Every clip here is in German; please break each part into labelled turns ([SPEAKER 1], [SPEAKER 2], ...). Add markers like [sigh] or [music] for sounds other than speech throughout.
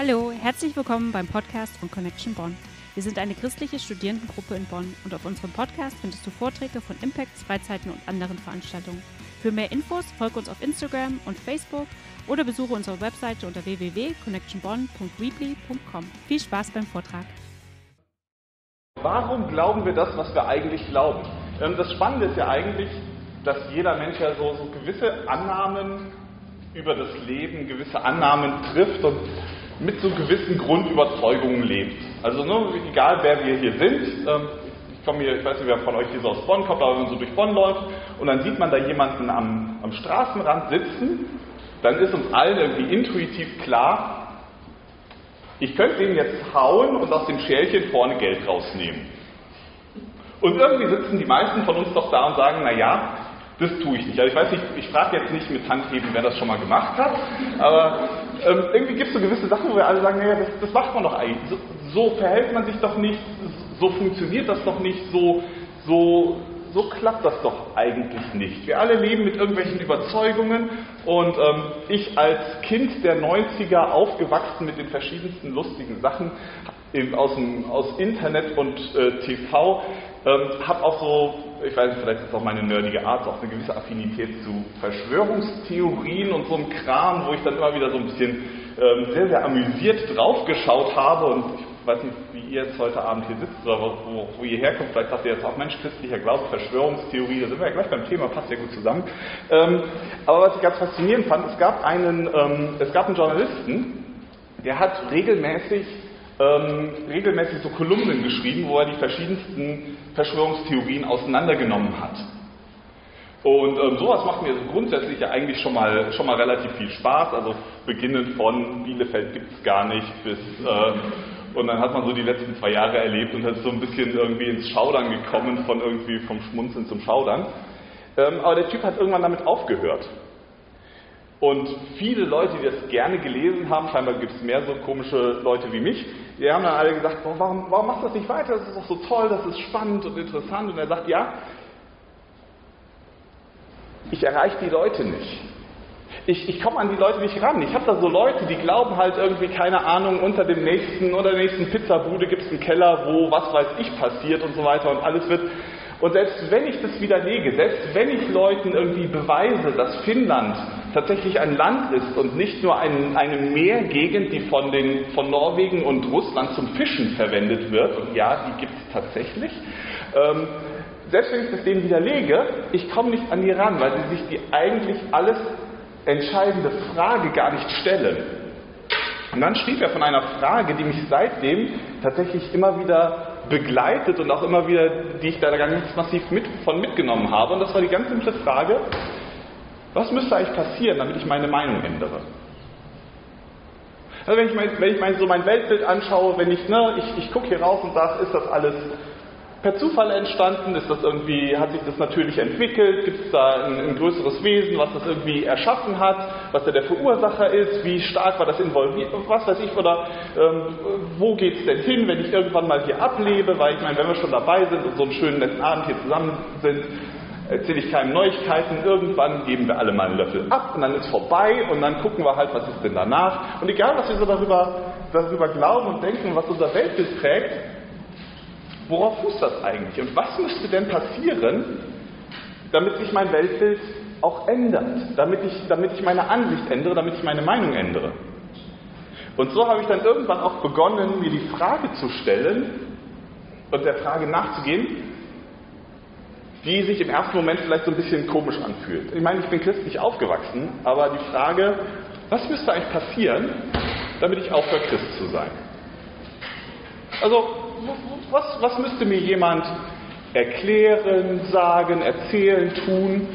[SPEAKER 1] Hallo, herzlich willkommen beim Podcast von Connection Bonn. Wir sind eine christliche Studierendengruppe in Bonn und auf unserem Podcast findest du Vorträge von Impacts, Freizeiten und anderen Veranstaltungen. Für mehr Infos folge uns auf Instagram und Facebook oder besuche unsere Webseite unter www.connectionbonn.weebly.com. Viel Spaß beim Vortrag.
[SPEAKER 2] Warum glauben wir das, was wir eigentlich glauben? Ähm, das Spannende ist ja eigentlich, dass jeder Mensch ja so, so gewisse Annahmen über das Leben, gewisse Annahmen trifft und mit so gewissen Grundüberzeugungen lebt. Also ne, egal wer wir hier sind, ähm, ich komme hier, ich weiß nicht, wer von euch hier so aus Bonn kommt, aber wenn man so durch Bonn läuft und dann sieht man da jemanden am, am Straßenrand sitzen, dann ist uns allen irgendwie intuitiv klar, ich könnte den jetzt hauen und aus dem Schälchen vorne Geld rausnehmen. Und irgendwie sitzen die meisten von uns doch da und sagen, naja, das tue ich nicht. Also ich weiß nicht, ich frage jetzt nicht mit Handheben, wer das schon mal gemacht hat, aber ähm, irgendwie gibt es so gewisse Sachen, wo wir alle sagen, naja, das, das macht man doch eigentlich. So, so, verhält man sich doch nicht, so funktioniert das doch nicht, so, so, so klappt das doch eigentlich nicht. Wir alle leben mit irgendwelchen Überzeugungen und ähm, ich als Kind der 90er aufgewachsen mit den verschiedensten lustigen Sachen aus, dem, aus Internet und äh, TV, ähm, habe auch so ich weiß nicht, vielleicht ist auch meine nerdige Art, auch eine gewisse Affinität zu Verschwörungstheorien und so einem Kram, wo ich dann immer wieder so ein bisschen ähm, sehr, sehr amüsiert draufgeschaut habe und ich weiß nicht, wie ihr jetzt heute Abend hier sitzt oder wo, wo ihr herkommt, vielleicht sagt ihr jetzt auch, Mensch, christlicher Glaube, Verschwörungstheorie, da sind wir ja gleich beim Thema, passt ja gut zusammen. Ähm, aber was ich ganz faszinierend fand, es gab einen, ähm, es gab einen Journalisten, der hat regelmäßig ähm, regelmäßig so Kolumnen geschrieben, wo er die verschiedensten Verschwörungstheorien auseinandergenommen hat. Und ähm, sowas macht mir grundsätzlich ja eigentlich schon mal, schon mal relativ viel Spaß. Also beginnend von Bielefeld gibt es gar nicht bis äh, und dann hat man so die letzten zwei Jahre erlebt und ist so ein bisschen irgendwie ins Schaudern gekommen, von irgendwie vom Schmunzeln zum Schaudern. Ähm, aber der Typ hat irgendwann damit aufgehört. Und viele Leute, die das gerne gelesen haben, scheinbar gibt es mehr so komische Leute wie mich, die haben dann alle gesagt, warum, warum machst du das nicht weiter? Das ist doch so toll, das ist spannend und interessant. Und er sagt, ja, ich erreiche die Leute nicht. Ich, ich komme an die Leute nicht ran. Ich habe da so Leute, die glauben halt irgendwie, keine Ahnung, unter dem nächsten oder der nächsten Pizzabude gibt es einen Keller, wo was weiß ich passiert und so weiter und alles wird. Und selbst wenn ich das widerlege, selbst wenn ich Leuten irgendwie beweise, dass Finnland tatsächlich ein Land ist und nicht nur ein, eine Meergegend, die von, den, von Norwegen und Russland zum Fischen verwendet wird, und ja, die gibt es tatsächlich, ähm, selbst wenn ich das denen widerlege, ich komme nicht an die ran, weil sie sich die eigentlich alles entscheidende Frage gar nicht stellen. Und dann schrieb er von einer Frage, die mich seitdem tatsächlich immer wieder begleitet und auch immer wieder, die ich da ganz massiv mit, von mitgenommen habe. Und das war die ganz simple Frage, was müsste eigentlich passieren, damit ich meine Meinung ändere? Also wenn ich, mein, wenn ich mein, so mein Weltbild anschaue, wenn ich, ne, ich, ich gucke hier raus und sage, ist das alles per Zufall entstanden? Ist das irgendwie, hat sich das natürlich entwickelt? Gibt es da ein, ein, größeres Wesen, was das irgendwie erschaffen hat? Was da der Verursacher ist? Wie stark war das involviert? Was weiß ich, oder ähm, wo geht es denn hin, wenn ich irgendwann mal hier ablebe? Weil ich meine, wenn wir schon dabei sind und so einen schönen netten Abend hier zusammen sind, erzähle ich keinem Neuigkeiten, irgendwann geben wir alle mal einen Löffel ab und dann ist vorbei und dann gucken wir halt, was ist denn danach. Und egal, was wir so darüber, darüber glauben und denken, was unser Weltbild prägt, worauf fußt das eigentlich? Und was müsste denn passieren, damit sich mein Weltbild auch ändert, damit ich, damit ich meine Ansicht ändere, damit ich meine Meinung ändere? Und so habe ich dann irgendwann auch begonnen, mir die Frage zu stellen und der Frage nachzugehen, die sich im ersten Moment vielleicht so ein bisschen komisch anfühlt. Ich meine, ich bin christlich aufgewachsen, aber die Frage, was müsste eigentlich passieren, damit ich aufhöre, Christ zu sein? Also, was, was müsste mir jemand erklären, sagen, erzählen, tun,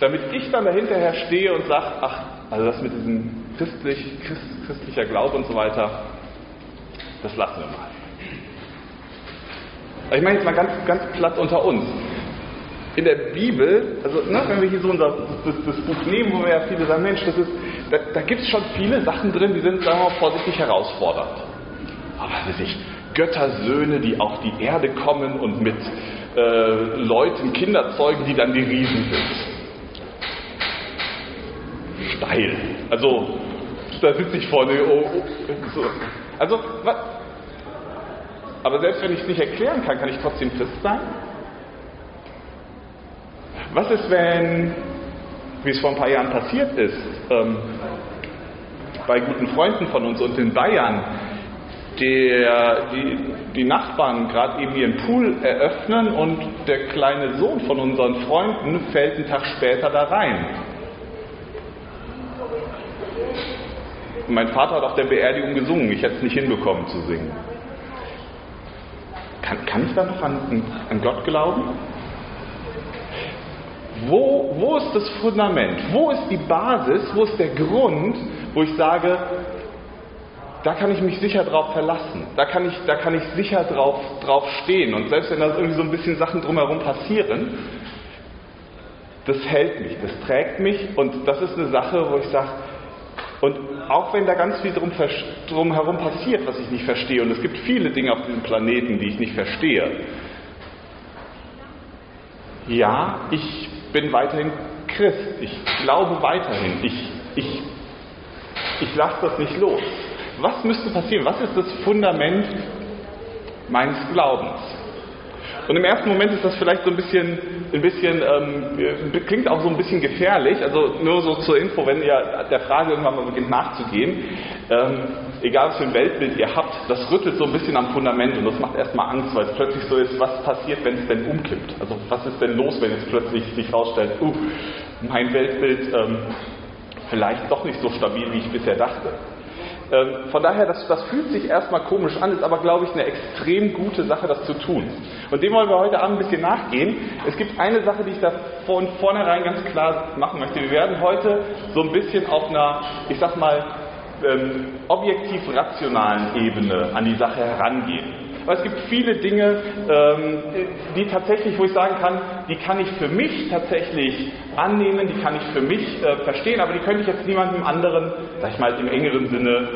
[SPEAKER 2] damit ich dann dahinterher stehe und sage, ach, also das mit diesem christlich, Christ, christlicher Glaube und so weiter, das lassen wir mal. Ich meine jetzt mal ganz, ganz platt unter uns in der Bibel, also ne, wenn wir hier so unser, das, das, Buch nehmen, wo wir ja viele sagen, Mensch, das ist, da, da gibt es schon viele Sachen drin, die sind, sagen wir mal, vorsichtig herausfordernd. Aber weiß ich, Göttersöhne, die auf die Erde kommen und mit äh, Leuten Kinder zeugen, die dann die Riesen sind. Steil. Also da sitze ich vorne. Oh, oh, so. Also, was? aber selbst wenn ich es nicht erklären kann, kann ich trotzdem Christ sein? Was ist, wenn, wie es vor ein paar Jahren passiert ist, ähm, bei guten Freunden von uns und in Bayern, der, die, die Nachbarn gerade eben ihren Pool eröffnen und der kleine Sohn von unseren Freunden fällt einen Tag später da rein. Mein Vater hat auf der Beerdigung gesungen, ich hätte es nicht hinbekommen zu singen. Kann, kann ich da noch an, an Gott glauben? Wo, wo ist das Fundament? Wo ist die Basis? Wo ist der Grund, wo ich sage, da kann ich mich sicher drauf verlassen. Da kann ich, da kann ich sicher drauf, drauf stehen. Und selbst wenn da irgendwie so ein bisschen Sachen drumherum passieren, das hält mich, das trägt mich und das ist eine Sache, wo ich sage, und auch wenn da ganz viel drum, drumherum passiert, was ich nicht verstehe, und es gibt viele Dinge auf diesem Planeten, die ich nicht verstehe, ja, ich bin weiterhin Christ, ich glaube weiterhin, ich, ich, ich lasse das nicht los. Was müsste passieren? Was ist das Fundament meines Glaubens? Und im ersten Moment ist das vielleicht so ein bisschen, ein bisschen ähm, klingt auch so ein bisschen gefährlich. Also nur so zur Info, wenn ihr der Frage irgendwann mal beginnt nachzugehen, ähm, egal was für ein Weltbild ihr habt, das rüttelt so ein bisschen am Fundament und das macht erstmal Angst, weil es plötzlich so ist, was passiert, wenn es denn umkippt? Also was ist denn los, wenn es plötzlich sich herausstellt, uh, mein Weltbild ähm, vielleicht doch nicht so stabil, wie ich bisher dachte. Ähm, von daher, das, das fühlt sich erstmal komisch an, ist aber, glaube ich, eine extrem gute Sache, das zu tun. Und dem wollen wir heute Abend ein bisschen nachgehen. Es gibt eine Sache, die ich da von vornherein ganz klar machen möchte. Wir werden heute so ein bisschen auf einer, ich sag mal, ähm, objektiv rationalen Ebene an die Sache herangehen. Weil es gibt viele Dinge, ähm, die tatsächlich, wo ich sagen kann, die kann ich für mich tatsächlich annehmen, die kann ich für mich äh, verstehen, aber die könnte ich jetzt niemandem anderen, sag ich mal, im engeren Sinne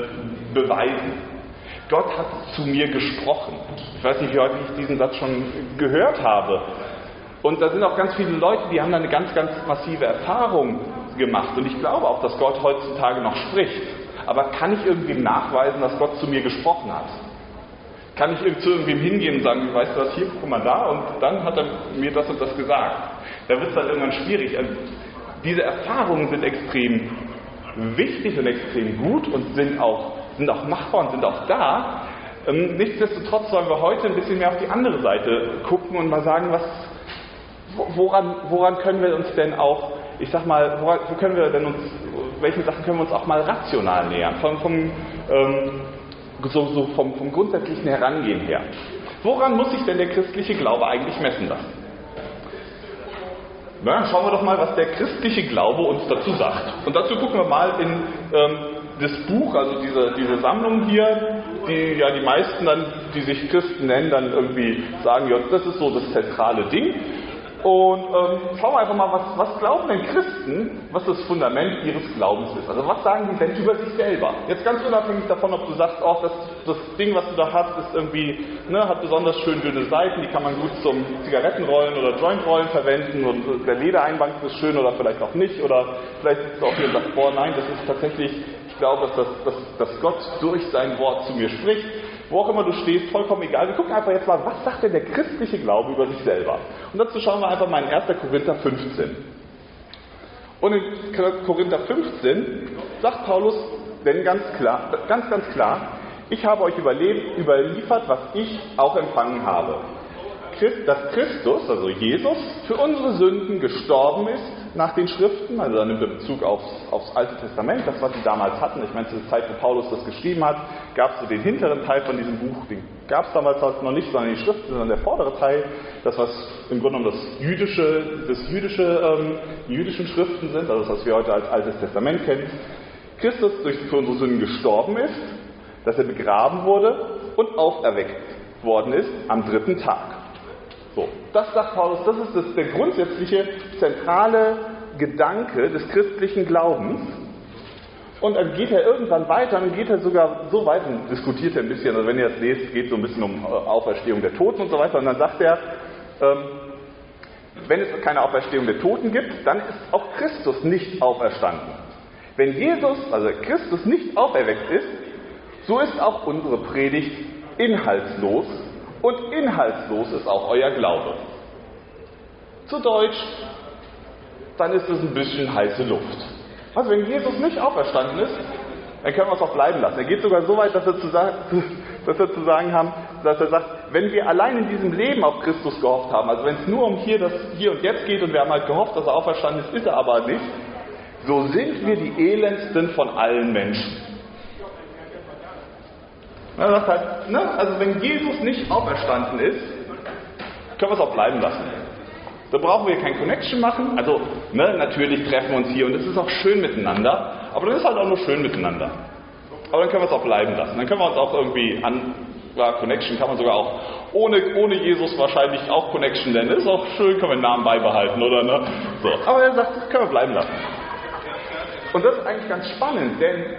[SPEAKER 2] beweisen. Gott hat zu mir gesprochen. Ich weiß nicht, wie häufig ich diesen Satz schon gehört habe. Und da sind auch ganz viele Leute, die haben da eine ganz, ganz massive Erfahrung gemacht. Und ich glaube auch, dass Gott heutzutage noch spricht. Aber kann ich irgendwie nachweisen, dass Gott zu mir gesprochen hat? Kann ich zu irgendwem hingehen und sagen, weißt du was, hier, guck mal da, und dann hat er mir das und das gesagt. Da wird es dann irgendwann schwierig. Also, diese Erfahrungen sind extrem wichtig und extrem gut und sind auch, sind auch machbar und sind auch da. Ähm, nichtsdestotrotz sollen wir heute ein bisschen mehr auf die andere Seite gucken und mal sagen, was, woran, woran können wir uns denn auch, ich sag mal, woran, wo können wir denn uns, welchen Sachen können wir uns auch mal rational nähern? Vom, vom ähm, so, so vom, vom grundsätzlichen Herangehen her. Woran muss sich denn der christliche Glaube eigentlich messen lassen? Na, schauen wir doch mal, was der christliche Glaube uns dazu sagt. Und dazu gucken wir mal in ähm, das Buch, also diese, diese Sammlung hier, die ja die meisten dann, die sich Christen nennen, dann irgendwie sagen, ja, das ist so das zentrale Ding. Und ähm, schauen wir einfach mal, was, was glauben denn Christen, was das Fundament ihres Glaubens ist. Also was sagen die denn über sich selber? Jetzt ganz unabhängig davon, ob du sagst, oh, das, das Ding, was du da hast, ist irgendwie, ne, hat besonders schön dünne Seiten, die kann man gut zum Zigarettenrollen oder Jointrollen verwenden und der Ledereinbank ist schön oder vielleicht auch nicht. Oder vielleicht sitzt du auch hier und sagst, boah, nein, das ist tatsächlich, ich glaube, dass, das, dass, dass Gott durch sein Wort zu mir spricht wo auch immer du stehst, vollkommen egal. Wir gucken einfach jetzt mal, was sagt denn der christliche Glaube über sich selber? Und dazu schauen wir einfach mal in 1. Korinther 15. Und in Korinther 15 sagt Paulus denn ganz klar, ganz, ganz klar, ich habe euch überlebt, überliefert, was ich auch empfangen habe. Dass Christus, also Jesus, für unsere Sünden gestorben ist nach den Schriften, also dann nimmt er Bezug aufs, aufs, Alte Testament, das, was sie damals hatten. Ich meine, zu der Zeit, wo Paulus das geschrieben hat, gab es so den hinteren Teil von diesem Buch, den gab es damals halt noch nicht, sondern die Schriften, sondern der vordere Teil, das, was im Grunde genommen das jüdische, das jüdische, ähm, jüdischen Schriften sind, also das, was wir heute als Altes Testament kennen. Christus durch für unsere Sünden gestorben ist, dass er begraben wurde und auferweckt worden ist am dritten Tag. Das sagt Paulus, das ist das, der grundsätzliche, zentrale Gedanke des christlichen Glaubens. Und dann geht er irgendwann weiter, dann geht er sogar so weit und diskutiert er ein bisschen, also wenn ihr das lest, geht es so ein bisschen um äh, Auferstehung der Toten und so weiter. Und dann sagt er, ähm, wenn es keine Auferstehung der Toten gibt, dann ist auch Christus nicht auferstanden. Wenn Jesus, also Christus, nicht auferweckt ist, so ist auch unsere Predigt inhaltslos und inhaltslos ist auch euer Glaube. Zu Deutsch, dann ist es ein bisschen heiße Luft. Also wenn Jesus nicht auferstanden ist, dann können wir es auch bleiben lassen. Er geht sogar so weit, dass wir zu sagen, [laughs] dass wir zu sagen haben, dass er sagt, wenn wir allein in diesem Leben auf Christus gehofft haben, also wenn es nur um hier, das hier und jetzt geht und wir haben halt gehofft, dass er auferstanden ist, ist er aber nicht, so sind wir die elendsten von allen Menschen. Er sagt halt, ne, also wenn Jesus nicht auferstanden ist, können wir es auch bleiben lassen. Da brauchen wir kein Connection machen. Also, ne, natürlich treffen wir uns hier und es ist auch schön miteinander, aber dann ist halt auch nur schön miteinander. Aber dann können wir es auch bleiben lassen. Dann können wir uns auch irgendwie an, ja, Connection kann man sogar auch ohne, ohne Jesus wahrscheinlich auch Connection nennen. Ist auch schön, können wir den Namen beibehalten, oder? Ne? So. Aber er sagt, das können wir bleiben lassen. Und das ist eigentlich ganz spannend, denn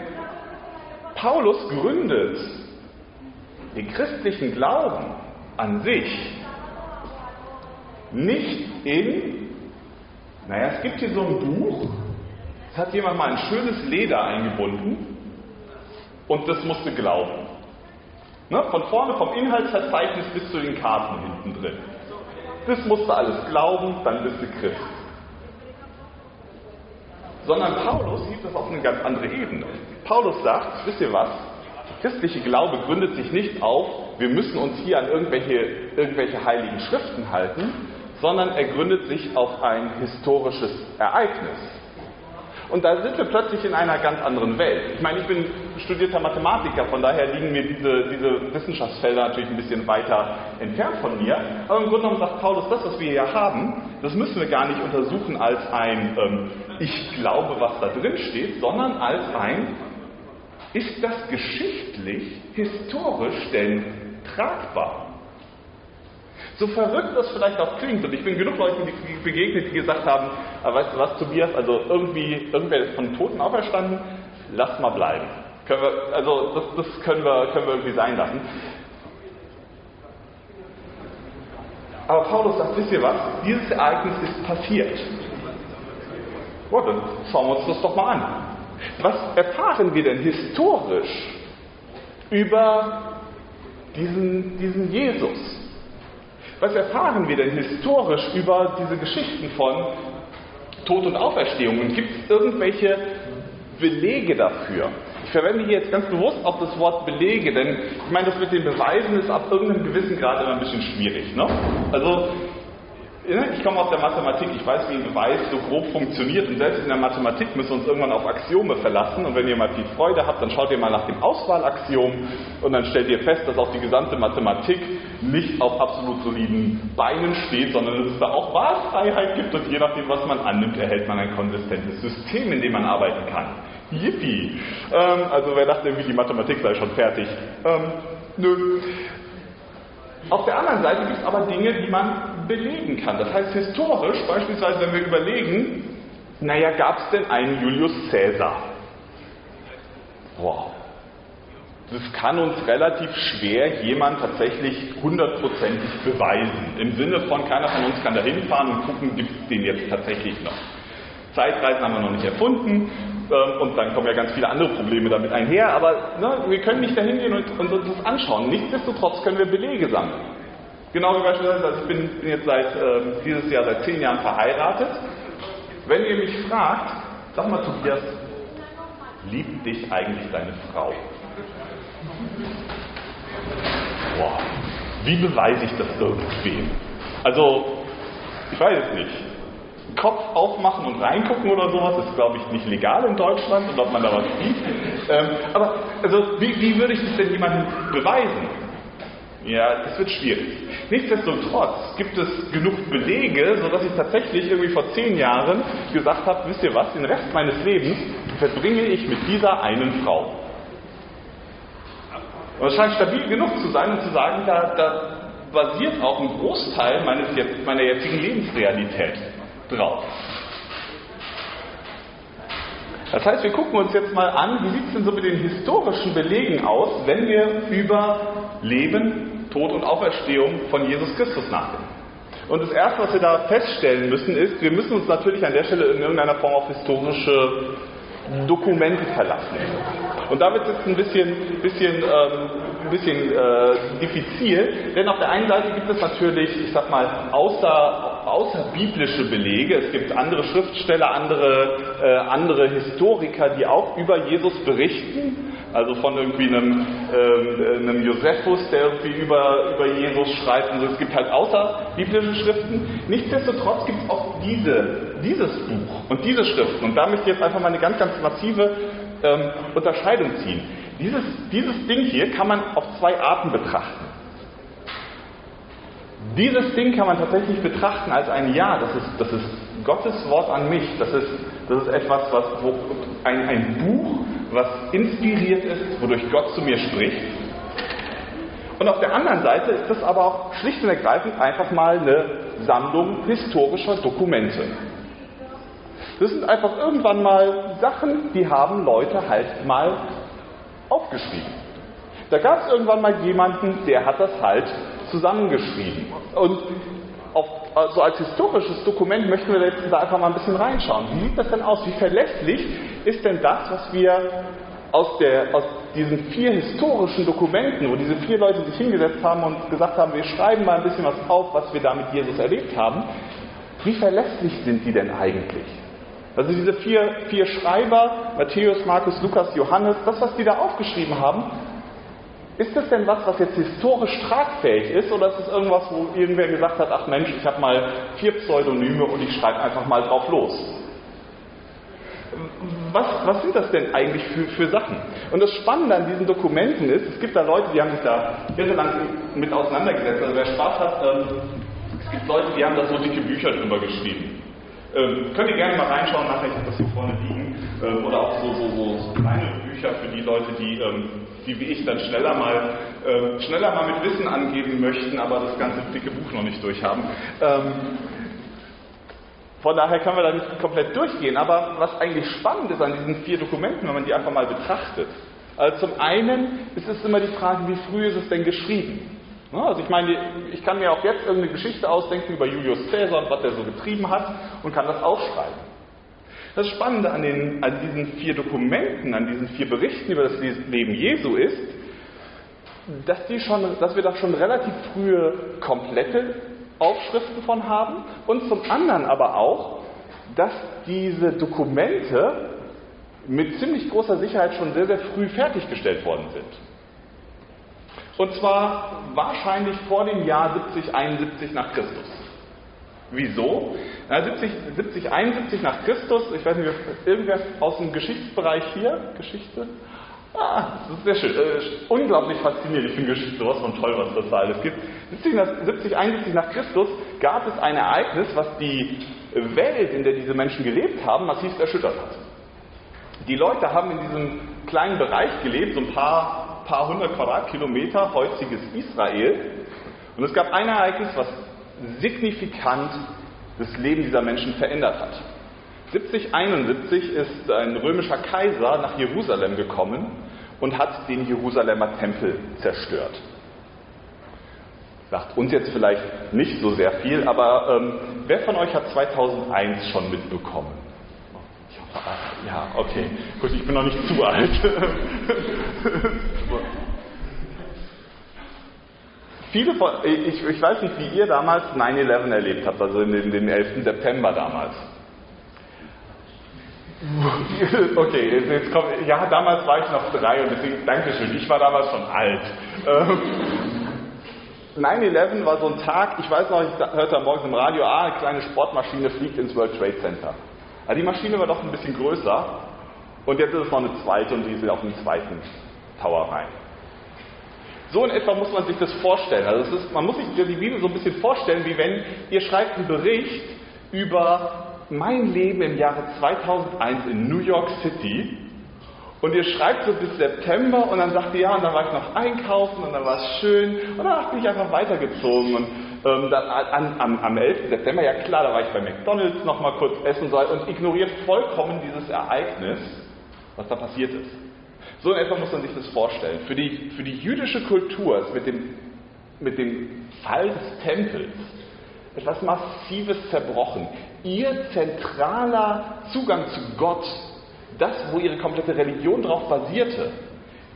[SPEAKER 2] Paulus gründet den christlichen Glauben an sich nicht in, naja, es gibt hier so ein Buch, es hat jemand mal ein schönes Leder eingebunden und das musste glauben. Ne? Von vorne vom Inhaltsverzeichnis bis zu den Karten hinten drin. Das musste alles glauben, dann bist du Christ. Sondern Paulus sieht das auf eine ganz andere Ebene. Paulus sagt, wisst ihr was? Christliche Glaube gründet sich nicht auf, wir müssen uns hier an irgendwelche, irgendwelche heiligen Schriften halten, sondern er gründet sich auf ein historisches Ereignis. Und da sind wir plötzlich in einer ganz anderen Welt. Ich meine, ich bin studierter Mathematiker, von daher liegen mir diese, diese Wissenschaftsfelder natürlich ein bisschen weiter entfernt von mir. Aber im Grunde genommen sagt Paulus, das, was wir hier haben, das müssen wir gar nicht untersuchen als ein ähm, Ich glaube, was da drin steht, sondern als ein Ist das geschichtlich, historisch denn tragbar? So verrückt das vielleicht auch klingt, und ich bin genug Leuten begegnet, die gesagt haben, aber weißt du was, Tobias, also irgendwie, irgendwer ist von Toten auferstanden, lass mal bleiben. Können wir, also das, das können, wir, können wir irgendwie sein lassen. Aber Paulus sagt, wisst ihr was, dieses Ereignis ist passiert. Oh, dann schauen wir uns das doch mal an. Was erfahren wir denn historisch über diesen, diesen Jesus? Was erfahren wir denn historisch über diese Geschichten von Tod und Auferstehung? Und gibt es irgendwelche Belege dafür? Ich verwende hier jetzt ganz bewusst auch das Wort Belege, denn ich meine, das mit den Beweisen ist ab irgendeinem gewissen Grad immer ein bisschen schwierig. Ne? Also ich komme aus der Mathematik, ich weiß, wie ein Beweis so grob funktioniert und selbst in der Mathematik müssen wir uns irgendwann auf Axiome verlassen und wenn ihr mal viel Freude habt, dann schaut ihr mal nach dem Auswahlaxiom und dann stellt ihr fest, dass auch die gesamte Mathematik nicht auf absolut soliden Beinen steht, sondern dass es da auch Wahlfreiheit gibt und je nachdem, was man annimmt, erhält man ein konsistentes System, in dem man arbeiten kann. Yippie! Ähm, also wer dachte irgendwie, die Mathematik sei schon fertig? Ähm, nö. Auf der anderen Seite gibt es aber Dinge, die man belegen kann. Das heißt, historisch, beispielsweise, wenn wir überlegen, naja, gab es denn einen Julius Caesar? Wow. Das kann uns relativ schwer jemand tatsächlich hundertprozentig beweisen. Im Sinne von, keiner von uns kann da hinfahren und gucken, gibt es den jetzt tatsächlich noch. Zeitreisen haben wir noch nicht erfunden ähm, und dann kommen ja ganz viele andere Probleme damit einher, aber ne, wir können nicht dahin gehen und, und uns das anschauen. Nichtsdestotrotz können wir Belege sammeln. Genau wie beispielsweise, ich bin, bin jetzt seit äh, dieses Jahr seit zehn Jahren verheiratet. Wenn ihr mich fragt, sag mal Tobias, liebt dich eigentlich deine Frau? Boah, wie beweise ich das irgendwem? Also, ich weiß es nicht. Kopf aufmachen und reingucken oder sowas ist, glaube ich, nicht legal in Deutschland und ob man da was sieht. Ähm, aber also, wie, wie würde ich das denn jemandem beweisen? Ja, das wird schwierig. Nichtsdestotrotz gibt es genug Belege, sodass ich tatsächlich irgendwie vor zehn Jahren gesagt habe, wisst ihr was, den Rest meines Lebens verbringe ich mit dieser einen Frau. Und es scheint stabil genug zu sein, um zu sagen, da, da basiert auch ein Großteil meines, meiner jetzigen Lebensrealität drauf. Das heißt, wir gucken uns jetzt mal an, wie sieht es denn so mit den historischen Belegen aus, wenn wir über Leben, Tod und Auferstehung von Jesus Christus nachdenken. Und das Erste, was wir da feststellen müssen, ist, wir müssen uns natürlich an der Stelle in irgendeiner Form auf historische Dokumente verlassen. Und da wird es ein bisschen, bisschen, ähm, bisschen äh, diffizil, denn auf der einen Seite gibt es natürlich, ich sag mal, außer, außerbiblische Belege. Es gibt andere Schriftsteller, andere, äh, andere Historiker, die auch über Jesus berichten. Also von irgendwie einem, ähm, einem Josephus, der irgendwie über, über Jesus schreibt. Also es gibt halt außerbiblische Schriften. Nichtsdestotrotz gibt es auch diese, dieses Buch und diese Schriften. Und da möchte ich jetzt einfach mal eine ganz, ganz massive ähm, Unterscheidung ziehen. Dieses, dieses Ding hier kann man auf zwei Arten betrachten. Dieses Ding kann man tatsächlich betrachten als ein Ja, das ist, das ist Gottes Wort an mich. Das ist, das ist etwas, was, wo, ein, ein Buch, was inspiriert ist, wodurch Gott zu mir spricht. Und auf der anderen Seite ist das aber auch schlicht und ergreifend einfach mal eine Sammlung historischer Dokumente. Das sind einfach irgendwann mal Sachen, die haben Leute halt mal aufgeschrieben. Da gab es irgendwann mal jemanden, der hat das halt zusammengeschrieben. Und auf, also als historisches Dokument möchten wir jetzt da einfach mal ein bisschen reinschauen. Wie sieht das denn aus? Wie verlässlich ist denn das, was wir aus, der, aus diesen vier historischen Dokumenten, wo diese vier Leute sich hingesetzt haben und gesagt haben, wir schreiben mal ein bisschen was auf, was wir da mit Jesus erlebt haben, wie verlässlich sind die denn eigentlich? Also diese vier, vier Schreiber, Matthäus, Markus, Lukas, Johannes, das, was die da aufgeschrieben haben, ist das denn was, was jetzt historisch tragfähig ist, oder ist es irgendwas, wo irgendwer gesagt hat, ach Mensch, ich habe mal vier Pseudonyme und ich schreibe einfach mal drauf los? Was, was sind das denn eigentlich für, für Sachen? Und das Spannende an diesen Dokumenten ist, es gibt da Leute, die haben sich da irrelang mit auseinandergesetzt. Also wer Spaß hat, ähm, es gibt Leute, die haben da so dicke Bücher drüber geschrieben. Ähm, könnt ihr gerne mal reinschauen, nachher, ich habe das hier vorne liegen. Ähm, oder auch so, so, so, kleine Bücher für die Leute, die, ähm, die wie ich dann schneller mal, äh, schneller mal mit Wissen angeben möchten, aber das ganze dicke Buch noch nicht durchhaben. Ähm, von daher können wir da nicht komplett durchgehen. Aber was eigentlich spannend ist an diesen vier Dokumenten, wenn man die einfach mal betrachtet. Also zum einen ist es immer die Frage, wie früh ist es denn geschrieben? Also ich meine, ich kann mir auch jetzt irgendeine Geschichte ausdenken über Julius Caesar und was er so getrieben hat und kann das aufschreiben. Das Spannende an, den, an diesen vier Dokumenten, an diesen vier Berichten über das Leben Jesu ist, dass, die schon, dass wir da schon relativ frühe komplette Aufschriften von haben und zum anderen aber auch, dass diese Dokumente mit ziemlich großer Sicherheit schon sehr, sehr früh fertiggestellt worden sind. Und zwar wahrscheinlich vor dem Jahr 70, 71 nach Christus. Wieso? Na, 70, 70, 71 nach Christus, ich weiß nicht, irgendwer aus dem Geschichtsbereich hier, Geschichte? Ah, das ist sehr schön. Äh, unglaublich faszinierend. Ich finde Geschichte sowas von toll, was das da alles gibt. 70, 70, 71 nach Christus gab es ein Ereignis, was die Welt, in der diese Menschen gelebt haben, massiv erschüttert hat. Die Leute haben in diesem kleinen Bereich gelebt, so ein paar paar hundert Quadratkilometer heutiges Israel. Und es gab ein Ereignis, was signifikant das Leben dieser Menschen verändert hat. 7071 ist ein römischer Kaiser nach Jerusalem gekommen und hat den Jerusalemer Tempel zerstört. Sagt uns jetzt vielleicht nicht so sehr viel, aber ähm, wer von euch hat 2001 schon mitbekommen? Ja, okay. Gut, ich bin noch nicht zu alt. [laughs] Viele von, ich, ich, weiß nicht, wie ihr damals 9-11 erlebt habt, also in den, den 11. September damals. [laughs] Okay, jetzt, jetzt kommt, ja, damals war ich noch drei und deswegen, Dankeschön, ich war damals schon alt. 9-11 ähm, war so ein Tag, ich weiß noch, ich hörte morgens im Radio, ah, eine kleine Sportmaschine fliegt ins World Trade Center. Aber die Maschine war doch ein bisschen größer und jetzt ist es noch eine zweite und die ist auf den zweiten Tower rein. So in etwa muss man sich das vorstellen. Also ist, man muss sich die Bibel so ein bisschen vorstellen, wie wenn ihr schreibt einen Bericht über mein Leben im Jahre 2001 in New York City und ihr schreibt so bis September und dann sagt ihr, ja, und dann war ich noch einkaufen und dann war es schön und dann bin ich einfach weitergezogen und ähm, dann, an, am, am 11. September, ja klar, da war ich bei McDonalds noch mal kurz essen soll und ignoriert vollkommen dieses Ereignis, was da passiert ist. So in etwa muss man sich das vorstellen. Für die, für die jüdische Kultur ist mit dem, mit dem Fall des Tempels etwas Massives zerbrochen. Ihr zentraler Zugang zu Gott Das, wo ihre komplette Religion darauf basierte,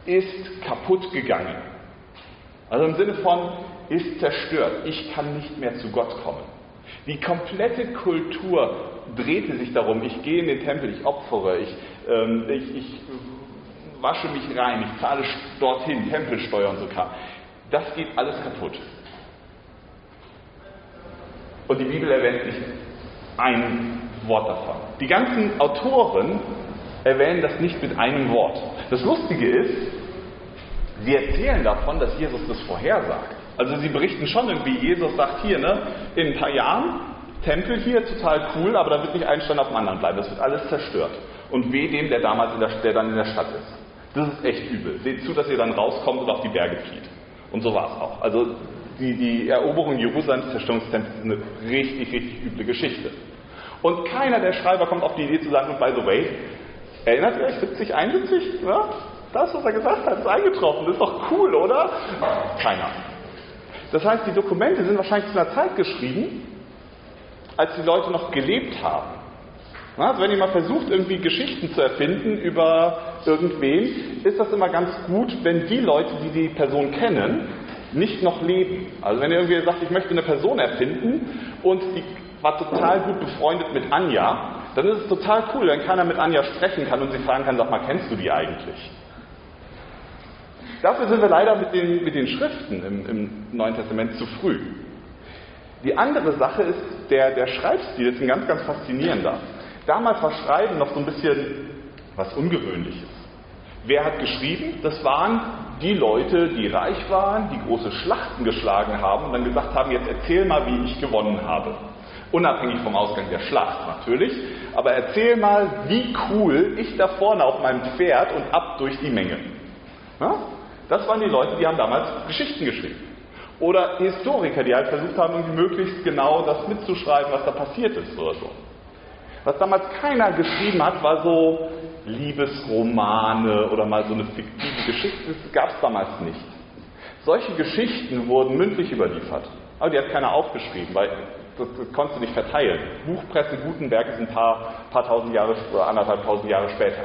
[SPEAKER 2] ist kaputt gegangen. Also im Sinne von, ist zerstört. Ich kann nicht mehr zu Gott kommen. Die komplette Kultur drehte sich darum, ich gehe in den Tempel, ich opfere, ich, ähm, ich, ich wasche mich rein, ich zahle dorthin, Tempelsteuer und so kam. Das geht alles kaputt. Und die Bibel erwähnt nicht ein Wort davon. Die ganzen Autoren erwähnen das nicht mit einem Wort. Das Lustige ist, sie erzählen davon, dass Jesus das vorhersagt. Also sie berichten schon irgendwie, Jesus sagt hier, ne, in ein paar Jahren, Tempel hier, total cool, aber da wird nicht ein Stein auf dem anderen bleiben. Das wird alles zerstört. Und weh dem, der damals in der, der dann in der Stadt ist. Das ist echt übel. Seht zu, dass ihr dann rauskommt und auf die Berge flieht. Und so war es auch. Also die, die Eroberung Jerusalems, Zerstörung des Tempels, ist eine richtig, richtig üble Geschichte. Und keiner der Schreiber kommt auf die Idee zu sagen, by the way, erinnert ihr euch 70, 71? Ja? Das, was er gesagt hat, ist eingetroffen. Das ist doch cool, oder? Keiner. Das heißt, die Dokumente sind wahrscheinlich zu einer Zeit geschrieben, als die Leute noch gelebt haben. Also wenn ihr mal versucht, irgendwie Geschichten zu erfinden über irgendwen, ist das immer ganz gut, wenn die Leute, die die Person kennen, nicht noch leben. Also wenn ihr irgendwie sagt, ich möchte eine Person erfinden und die war total gut befreundet mit Anja, dann ist es total cool, wenn keiner mit Anja sprechen kann und sie fragen kann, sag mal, kennst du die eigentlich? Dafür sind wir leider mit den, mit den Schriften im, im Neuen Testament zu früh. Die andere Sache ist, der, der Schreibstil ist ein ganz, ganz faszinierender. Damals war Schreiben noch so ein bisschen was Ungewöhnliches. Wer hat geschrieben? Das waren die Leute, die reich waren, die große Schlachten geschlagen haben und dann gesagt haben, jetzt erzähl mal, wie ich gewonnen habe. Unabhängig vom Ausgang der Schlacht natürlich. Aber erzähl mal, wie cool ich da vorne auf meinem Pferd und ab durch die Menge. Ja? Das waren die Leute, die haben damals Geschichten geschrieben. Oder Historiker, die halt versucht haben, irgendwie möglichst genau das mitzuschreiben, was da passiert ist oder so. Was damals keiner geschrieben hat, war so Liebesromane oder mal so eine fiktive Geschichte. Das gab es damals nicht. Solche Geschichten wurden mündlich überliefert. Aber die hat keiner aufgeschrieben, weil das, das konntest du nicht verteilen. Buchpresse Gutenberg ist ein paar, paar tausend Jahre oder anderthalb tausend Jahre später.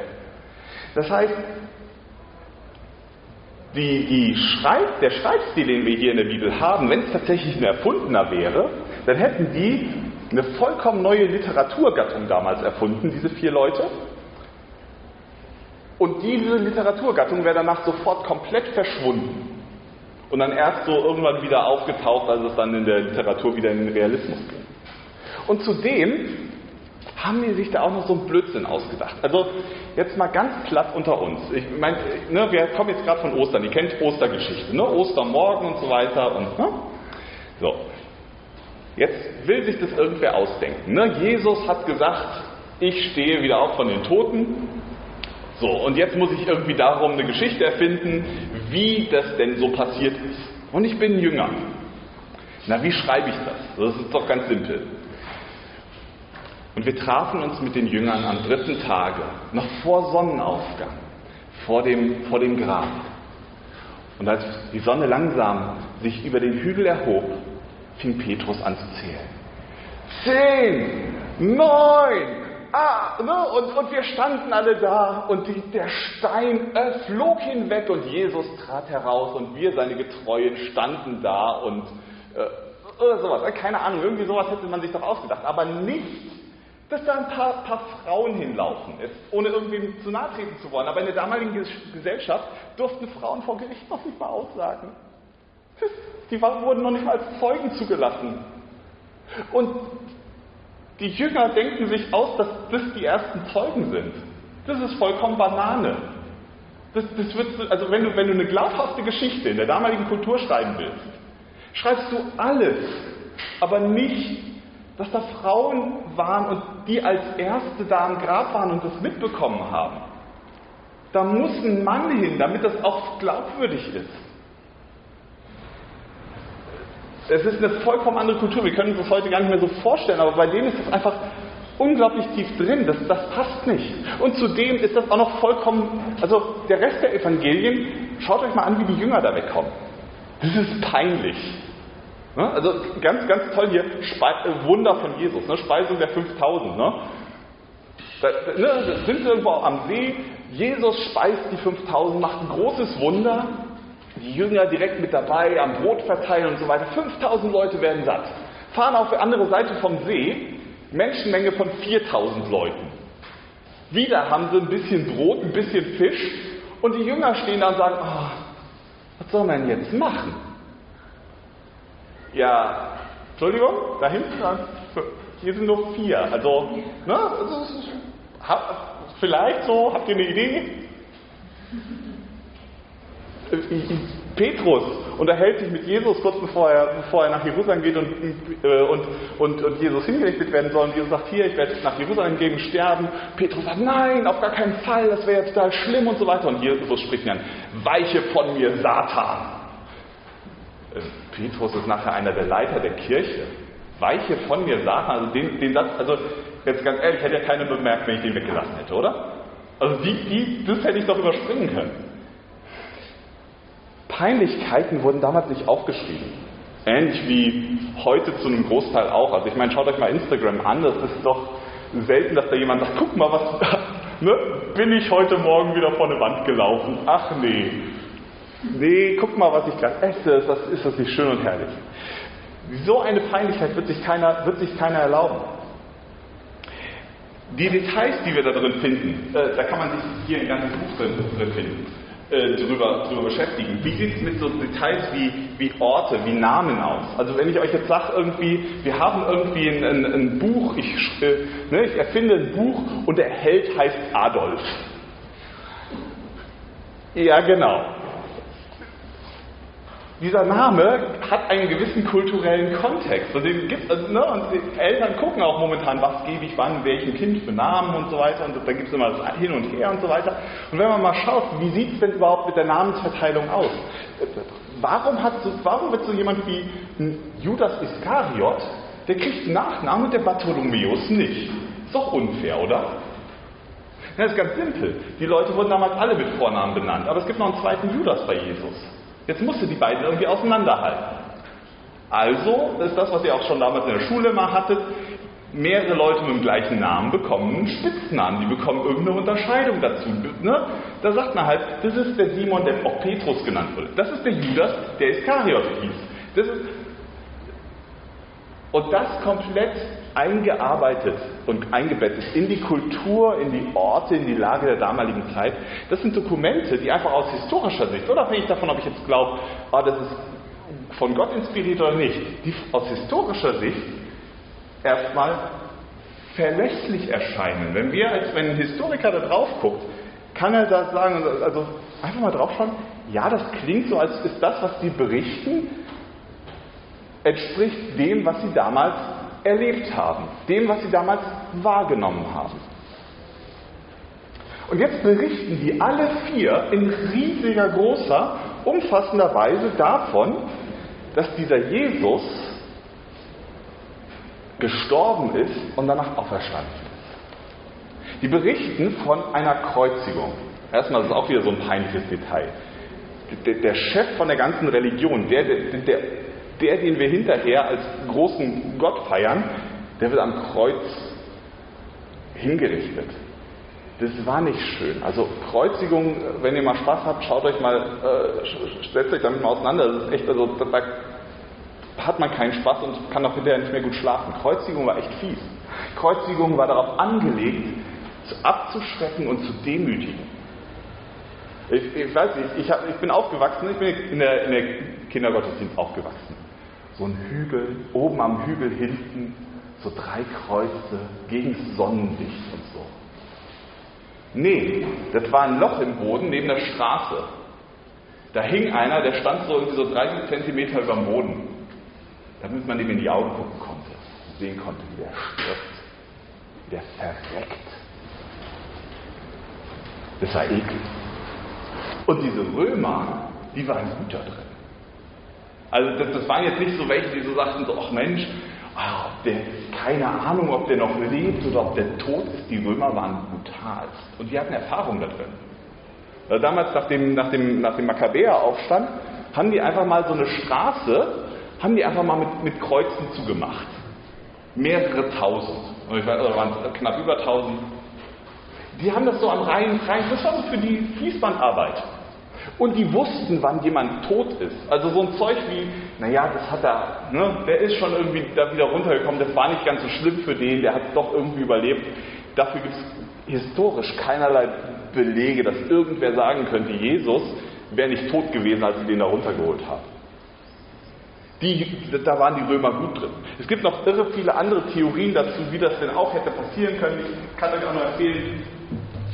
[SPEAKER 2] Das heißt, die, die Schreib, der Schreibstil, den wir hier in der Bibel haben, wenn es tatsächlich ein erfundener wäre, dann hätten die eine vollkommen neue Literaturgattung damals erfunden, diese vier Leute. Und diese Literaturgattung wäre danach sofort komplett verschwunden. Und dann erst so irgendwann wieder aufgetaucht, als es dann in der Literatur wieder in den Realismus ging. Und zudem haben die sich da auch noch so einen Blödsinn ausgedacht. Also jetzt mal ganz platt unter uns. Ich meine, ne, wir kommen jetzt gerade von Ostern. Ihr kennt Ostergeschichte, ne? Ostermorgen und so weiter und ne? so. Jetzt will sich das irgendwer ausdenken. Ne? Jesus hat gesagt, ich stehe wieder auf von den Toten. So, und jetzt muss ich irgendwie darum eine Geschichte erfinden, wie das denn so passiert ist. Und ich bin Jünger. Na, wie schreibe ich das? Das ist doch ganz simpel. Und wir trafen uns mit den Jüngern am dritten Tage, noch vor Sonnenaufgang, vor dem, vor dem Grab. Und als die Sonne langsam sich über den Hügel erhob, fing Petrus an zu zählen. Zehn, neun, ah, ne? und, und wir standen alle da und die, der Stein äh, flog hinweg und Jesus trat heraus und wir, seine Getreuen, standen da und äh, oder sowas. Keine Ahnung, irgendwie sowas hätte man sich doch ausgedacht, aber nicht dass da ein paar, paar Frauen hinlaufen, ist, ohne irgendwie zu nahe treten zu wollen. Aber in der damaligen Gesellschaft durften Frauen vor Gericht noch nicht mal aussagen. Die wurden noch nicht mal als Zeugen zugelassen. Und die Jünger denken sich aus, dass das die ersten Zeugen sind. Das ist vollkommen Banane. Das, das wird, also wenn du, wenn du eine glaubhafte Geschichte in der damaligen Kultur schreiben willst, schreibst du alles, aber nicht dass da Frauen waren und die als Erste da am Grab waren und das mitbekommen haben. Da muss ein Mann hin, damit das auch glaubwürdig ist. Es ist eine vollkommen andere Kultur. Wir können uns das heute gar nicht mehr so vorstellen, aber bei denen ist es einfach unglaublich tief drin. Das, das passt nicht. Und zudem ist das auch noch vollkommen, also der Rest der Evangelien, schaut euch mal an, wie die Jünger da wegkommen. Das ist peinlich. Ne? Also ganz, ganz toll hier, Spe äh, Wunder von Jesus, ne? Speisung der 5000. Ne? Da, ne, sind sie irgendwo am See, Jesus speist die 5000, macht ein großes Wunder, die Jünger direkt mit dabei, am Brot verteilen und so weiter. 5000 Leute werden satt. Fahren auf die andere Seite vom See, Menschenmenge von 4000 Leuten. Wieder haben sie ein bisschen Brot, ein bisschen Fisch und die Jünger stehen da und sagen, oh, was soll man jetzt machen? Ja, Entschuldigung, da hinten, hier sind nur vier. Also, ne, also, vielleicht so, habt ihr eine Idee? Petrus unterhält sich mit Jesus kurz bevor er, bevor er nach Jerusalem geht und, äh, und, und, und, Jesus hingerichtet werden soll. Und Jesus sagt, hier, ich werde nach Jerusalem gehen, sterben. Petrus sagt, nein, auf gar keinen Fall, das wäre jetzt total schlimm und so weiter. Und Jesus spricht an, weiche von mir, Satan. Äh, Petrus ist nachher einer der Leiter der Kirche. Weiche von mir, Satan. Also den, den Satz, also jetzt ganz ehrlich, hätte ja keiner bemerkt, wenn ich den weggelassen hätte, oder? Also die, die, das hätte ich doch überspringen können. Peinlichkeiten wurden damals nicht aufgeschrieben. Ähnlich wie heute zu einem Großteil auch. Also ich meine, schaut euch mal Instagram an, das ist doch selten, dass da jemand sagt, guck mal, was, [laughs] ne, bin ich heute Morgen wieder vor eine Wand gelaufen? Ach nee. Nee, guck mal, was ich gerade esse, ist das, ist das nicht schön und herrlich? So eine Peinlichkeit wird sich keiner, wird sich keiner erlauben. Die Details, die wir da drin finden, äh, da kann man sich hier ein ganzes Buch drin, drin finden. Äh, drüber, drüber beschäftigen. Wie sieht es mit so Details wie, wie Orte, wie Namen aus? Also wenn ich euch jetzt sage, irgendwie, wir haben irgendwie ein, ein, ein Buch, ich, äh, ne, ich erfinde ein Buch und der Held heißt Adolf. Ja, genau dieser Name hat einen gewissen kulturellen Kontext. Und, den gibt, also, ne, und die Eltern gucken auch momentan, was gebe ich wann, welchem Kind für Namen und so weiter. Und da gibt es immer das Hin und Her und so weiter. Und wenn man mal schaut, wie sieht es denn überhaupt mit der Namensverteilung aus? Warum, hat so, warum wird so jemand wie Judas Iskariot, der kriegt einen Nachnamen und der Bartholomäus nicht? Ist doch unfair, oder? Das ist ganz simpel. Die Leute wurden damals alle mit Vornamen benannt, aber es gibt noch einen zweiten Judas bei Jesus. Jetzt musst du die beiden irgendwie auseinanderhalten. Also ist das, was ihr auch schon damals in der Schule mal hattet, mehrere Leute mit dem gleichen Namen bekommen einen Spitznamen, die bekommen irgendeine Unterscheidung dazu. Ne? Da sagt man halt, das ist der Simon, der auch Petrus genannt wurde. Das ist der Judas, der Iskariot hieß. Das ist und das komplett eingearbeitet und eingebettet in die Kultur, in die Orte, in die Lage der damaligen Zeit. Das sind Dokumente, die einfach aus historischer Sicht, unabhängig davon, ob ich jetzt glaube, oh, das ist von Gott inspiriert oder nicht, die aus historischer Sicht erstmal verlässlich erscheinen. Wenn wir als wenn ein Historiker da drauf guckt, kann er da sagen, also einfach mal drauf schauen, ja, das klingt so, als ist das, was die berichten, entspricht dem, was sie damals erlebt haben, dem, was sie damals wahrgenommen haben. Und jetzt berichten die alle vier in riesiger, großer, umfassender Weise davon, dass dieser Jesus gestorben ist und danach auferstanden ist. Die berichten von einer Kreuzigung. Erstmal ist es auch wieder so ein peinliches Detail. Der, Chef von der ganzen Religion, der, der, der der, den wir hinterher als großen Gott feiern, der wird am Kreuz hingerichtet. Das war nicht schön. Also Kreuzigung, wenn ihr mal Spaß habt, schaut euch mal, äh, setzt euch damit mal auseinander. Das ist echt, also da hat man keinen Spaß und kann auch hinterher nicht mehr gut schlafen. Kreuzigung war echt fies. Kreuzigung war darauf angelegt, abzuschrecken und zu demütigen. Ich, ich weiß nicht, ich, hab, ich, bin aufgewachsen, ich bin in der, in der Kindergottesdienst aufgewachsen so ein Hügel, oben am Hügel hinten so drei Kreuze gegen Sonnenlicht und so. Nee, das war ein Loch im Boden neben der Straße. Da hing einer, der stand so irgendwie so 30 Zentimeter über dem Boden, damit man ihm in die Augen gucken konnte, sehen konnte, wie der stirbt, wie der verreckt. Das war eklig. Und diese Römer, die waren gut da drin. Also das, das waren jetzt nicht so welche, die so sagten, so, ach Mensch, ach, der, keine Ahnung, ob der noch lebt oder ob der tot ist. Die Römer waren brutal. Und die hatten Erfahrung da drin. Damals nach dem, nach dem, nach dem Makkabäeraufstand haben die einfach mal so eine Straße, haben die einfach mal mit, mit Kreuzen zugemacht. Mehrere tausend. Und ich weiß, oder waren es knapp über tausend. Die haben das so am Reihen frei, das war so für die Fließbandarbeit. Und die wussten, wann jemand tot ist. Also so ein Zeug wie, naja, das hat er, ne, der ist schon irgendwie da wieder runtergekommen, das war nicht ganz so schlimm für den, der hat doch irgendwie überlebt. Dafür gibt es historisch keinerlei Belege, dass irgendwer sagen könnte, Jesus wäre nicht tot gewesen, als sie den da runtergeholt haben. Die, da waren die Römer gut drin. Es gibt noch irre viele andere Theorien dazu, wie das denn auch hätte passieren können. Ich kann euch auch noch erzählen,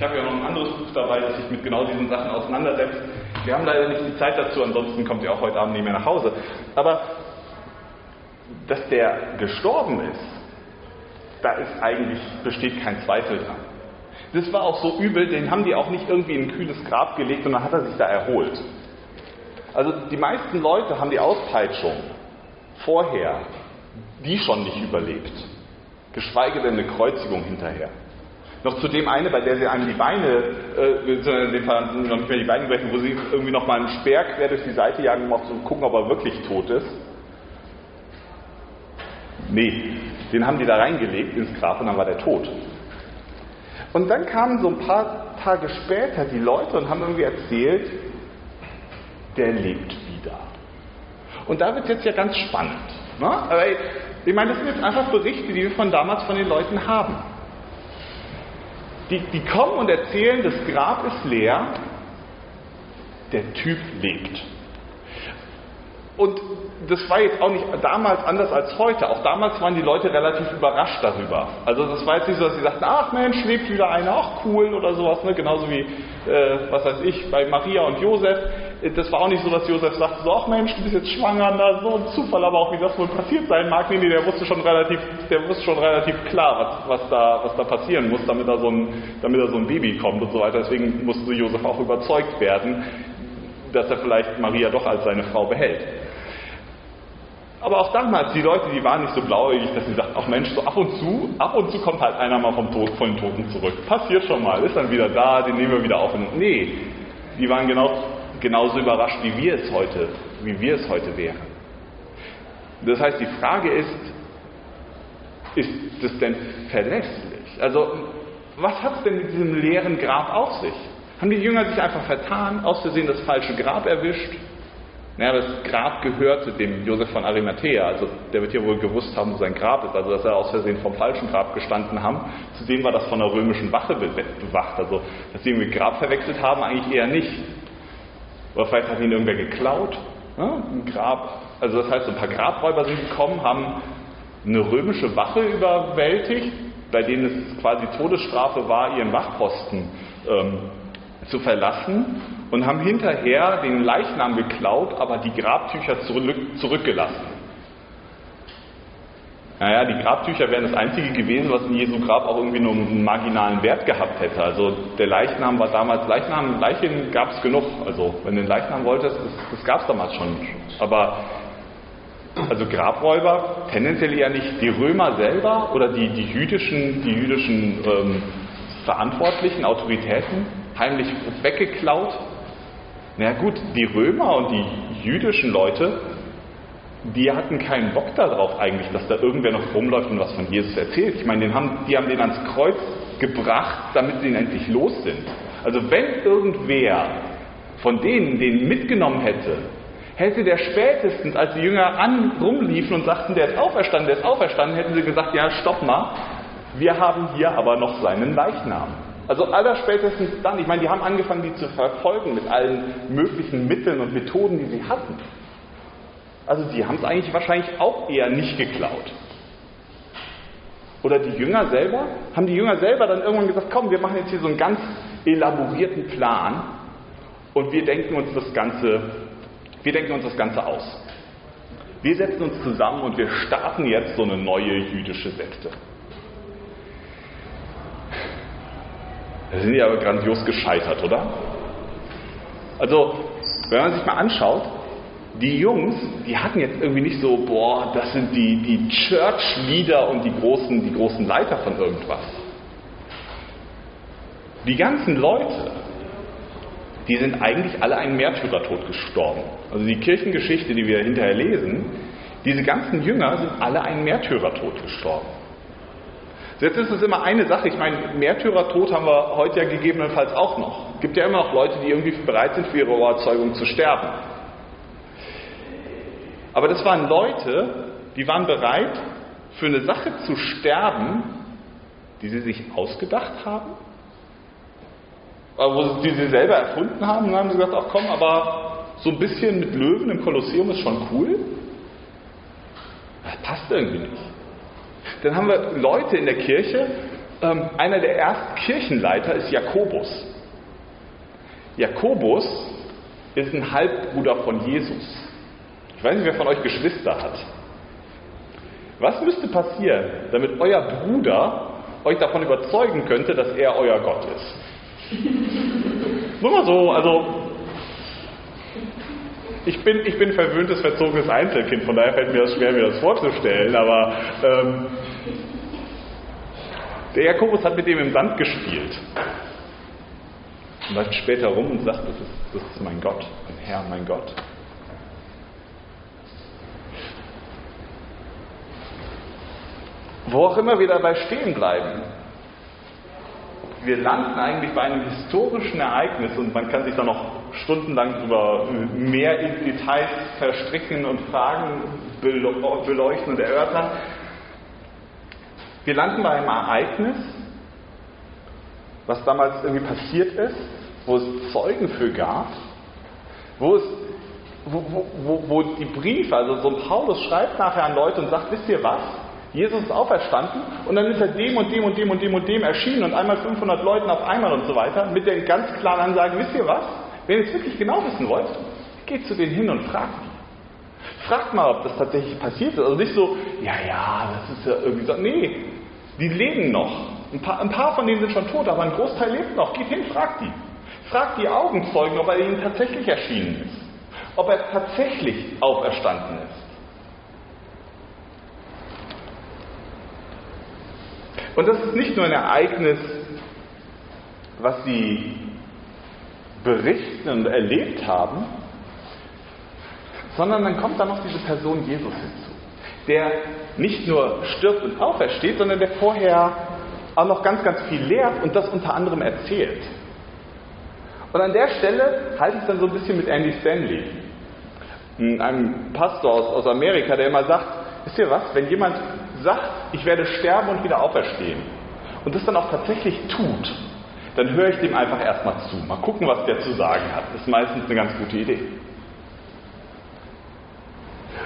[SPEAKER 2] ich habe ja noch ein anderes Buch dabei, das sich mit genau diesen Sachen auseinandersetzt. Wir haben leider nicht die Zeit dazu, ansonsten kommt ihr auch heute Abend nicht mehr nach Hause. Aber dass der gestorben ist, da ist eigentlich, besteht kein Zweifel dran. Das war auch so übel, den haben die auch nicht irgendwie in ein kühles Grab gelegt und dann hat er sich da erholt. Also die meisten Leute haben die Auspeitschung vorher, die schon nicht überlebt. Geschweige denn eine Kreuzigung hinterher. Noch zudem eine, bei der sie einem die Beine, äh, in dem Fall noch nicht mehr die Beine brechen, wo sie irgendwie noch mal einen Speer quer durch die Seite jagen, um auch zu gucken, ob er wirklich tot ist. Nee, den haben die da reingelegt ins Grab und dann war der tot. Und dann kamen so ein paar Tage später die Leute und haben irgendwie erzählt, der lebt wieder. Und da wird es jetzt ja ganz spannend. Ne? Ich meine, das sind jetzt einfach Berichte, die wir von damals von den Leuten haben. Die, die kommen und erzählen, das Grab ist leer, der Typ lebt. Und das war jetzt auch nicht damals anders als heute. Auch damals waren die Leute relativ überrascht darüber. Also das war jetzt nicht so, dass sie sagten, ach Mensch, lebt wieder einer, ach cool oder sowas. Ne? Genauso wie, äh, was weiß ich, bei Maria und Josef. Das war auch nicht so, dass Josef sagte, so, ach Mensch, du bist jetzt schwanger, na, so ein Zufall, aber auch wie das wohl passiert sein mag. Nee, nee, der wusste schon relativ, der wusste schon relativ klar, was, was, da, was da passieren muss, damit da, so ein, damit da so ein Baby kommt und so weiter. Deswegen musste Josef auch überzeugt werden, dass er vielleicht Maria doch als seine Frau behält. Aber auch damals, die Leute, die waren nicht so blauäugig, dass sie sagten, ach Mensch, so ab und zu, ab und zu kommt halt einer mal vom Tod, von den Toten zurück. Passiert schon mal, ist dann wieder da, den nehmen wir wieder auf. Und nee, die waren genau, genauso überrascht, wie wir es heute, wie wir es heute wären. Das heißt, die Frage ist, ist das denn verlässlich? Also, was hat es denn mit diesem leeren Grab auf sich? Haben die Jünger sich einfach vertan, aus Versehen das falsche Grab erwischt? Naja, das Grab gehörte dem Josef von Arimathea, also der wird ja wohl gewusst haben, wo sein Grab ist, also dass er aus Versehen vom falschen Grab gestanden haben. Zudem war das von der römischen Wache bewacht, also dass sie irgendwie Grab verwechselt haben, eigentlich eher nicht. Oder vielleicht hat ihn irgendwer geklaut, ja, ein Grab. Also das heißt, ein paar Grabräuber sind gekommen, haben eine römische Wache überwältigt, bei denen es quasi Todesstrafe war, ihren Wachposten ähm, zu verlassen und haben hinterher den Leichnam geklaut, aber die Grabtücher zurück, zurückgelassen. Naja, die Grabtücher wären das einzige gewesen, was in Jesu Grab auch irgendwie nur einen marginalen Wert gehabt hätte. Also der Leichnam war damals, Leichnam, Leichen gab es genug. Also wenn du den Leichnam wolltest, das, das gab es damals schon. Aber also Grabräuber tendenziell eher nicht. Die Römer selber oder die, die jüdischen, die jüdischen ähm, Verantwortlichen, Autoritäten, heimlich weggeklaut, na gut, die Römer und die jüdischen Leute, die hatten keinen Bock darauf eigentlich, dass da irgendwer noch rumläuft und was von Jesus erzählt. Ich meine, haben, die haben den ans Kreuz gebracht, damit sie ihn endlich los sind. Also wenn irgendwer von denen den mitgenommen hätte, hätte der spätestens, als die Jünger an, rumliefen und sagten, der ist auferstanden, der ist auferstanden, hätten sie gesagt, ja, stopp mal, wir haben hier aber noch seinen Leichnam. Also allerspätestens dann, ich meine, die haben angefangen, die zu verfolgen mit allen möglichen Mitteln und Methoden, die sie hatten. Also sie haben es eigentlich wahrscheinlich auch eher nicht geklaut. Oder die Jünger selber? Haben die Jünger selber dann irgendwann gesagt, komm, wir machen jetzt hier so einen ganz elaborierten Plan und wir denken uns das Ganze, wir denken uns das Ganze aus. Wir setzen uns zusammen und wir starten jetzt so eine neue jüdische Sekte. Da sind die aber grandios gescheitert, oder? Also, wenn man sich mal anschaut, die Jungs, die hatten jetzt irgendwie nicht so, boah, das sind die, die Church-Leader und die großen, die großen Leiter von irgendwas. Die ganzen Leute, die sind eigentlich alle einen Märtyrertod gestorben. Also die Kirchengeschichte, die wir hinterher lesen, diese ganzen Jünger sind alle einen Märtyrertod gestorben. Jetzt ist es immer eine Sache, ich meine, Märtyrertod haben wir heute ja gegebenenfalls auch noch. Es gibt ja immer noch Leute, die irgendwie bereit sind, für ihre Überzeugung zu sterben. Aber das waren Leute, die waren bereit, für eine Sache zu sterben, die sie sich ausgedacht haben, wo die sie selber erfunden haben. Und dann haben sie gesagt, ach komm, aber so ein bisschen mit Löwen im Kolosseum ist schon cool. Das passt irgendwie nicht. Dann haben wir Leute in der Kirche, ähm, einer der ersten Kirchenleiter ist Jakobus. Jakobus ist ein Halbbruder von Jesus. Ich weiß nicht, wer von euch Geschwister hat. Was müsste passieren, damit euer Bruder euch davon überzeugen könnte, dass er euer Gott ist? Nur mal so, also ich bin, ich bin verwöhntes, verzogenes Einzelkind, von daher fällt mir das schwer, mir das vorzustellen, aber ähm, der Jakobus hat mit dem im Sand gespielt. Und läuft später rum und sagt, das ist, das ist mein Gott, mein Herr, mein Gott. Wo auch immer wir dabei stehen bleiben, wir landen eigentlich bei einem historischen Ereignis und man kann sich da noch stundenlang über mehr in Details verstricken und Fragen beleuchten und erörtern. Wir landen bei einem Ereignis, was damals irgendwie passiert ist, wo es Zeugen für gab, wo es wo, wo, wo die Briefe, also so ein Paulus schreibt nachher an Leute und sagt, wisst ihr was? Jesus ist auferstanden und dann ist er dem und dem und dem und dem und dem erschienen und einmal 500 Leuten auf einmal und so weiter mit den ganz klaren Ansagen, wisst ihr was? Wenn ihr es wirklich genau wissen wollt, geht zu denen hin und fragt die. Fragt mal, ob das tatsächlich passiert ist. Also nicht so, ja, ja, das ist ja irgendwie so. Nee, die leben noch. Ein paar, ein paar von denen sind schon tot, aber ein Großteil lebt noch. Geht hin, fragt die. Fragt die Augenzeugen, ob er ihnen tatsächlich erschienen ist. Ob er tatsächlich auferstanden ist. Und das ist nicht nur ein Ereignis, was sie berichten und erlebt haben, sondern dann kommt da noch diese Person Jesus hinzu, der nicht nur stirbt und aufersteht, sondern der vorher auch noch ganz, ganz viel lehrt und das unter anderem erzählt. Und an der Stelle halte ich es dann so ein bisschen mit Andy Stanley, einem Pastor aus, Amerika, der immer sagt, wisst ihr was, wenn jemand sagt, ich werde sterben und wieder auferstehen und das dann auch tatsächlich tut, dann höre ich dem einfach erstmal zu. Mal gucken, was der zu sagen hat. Das ist meistens eine ganz gute Idee.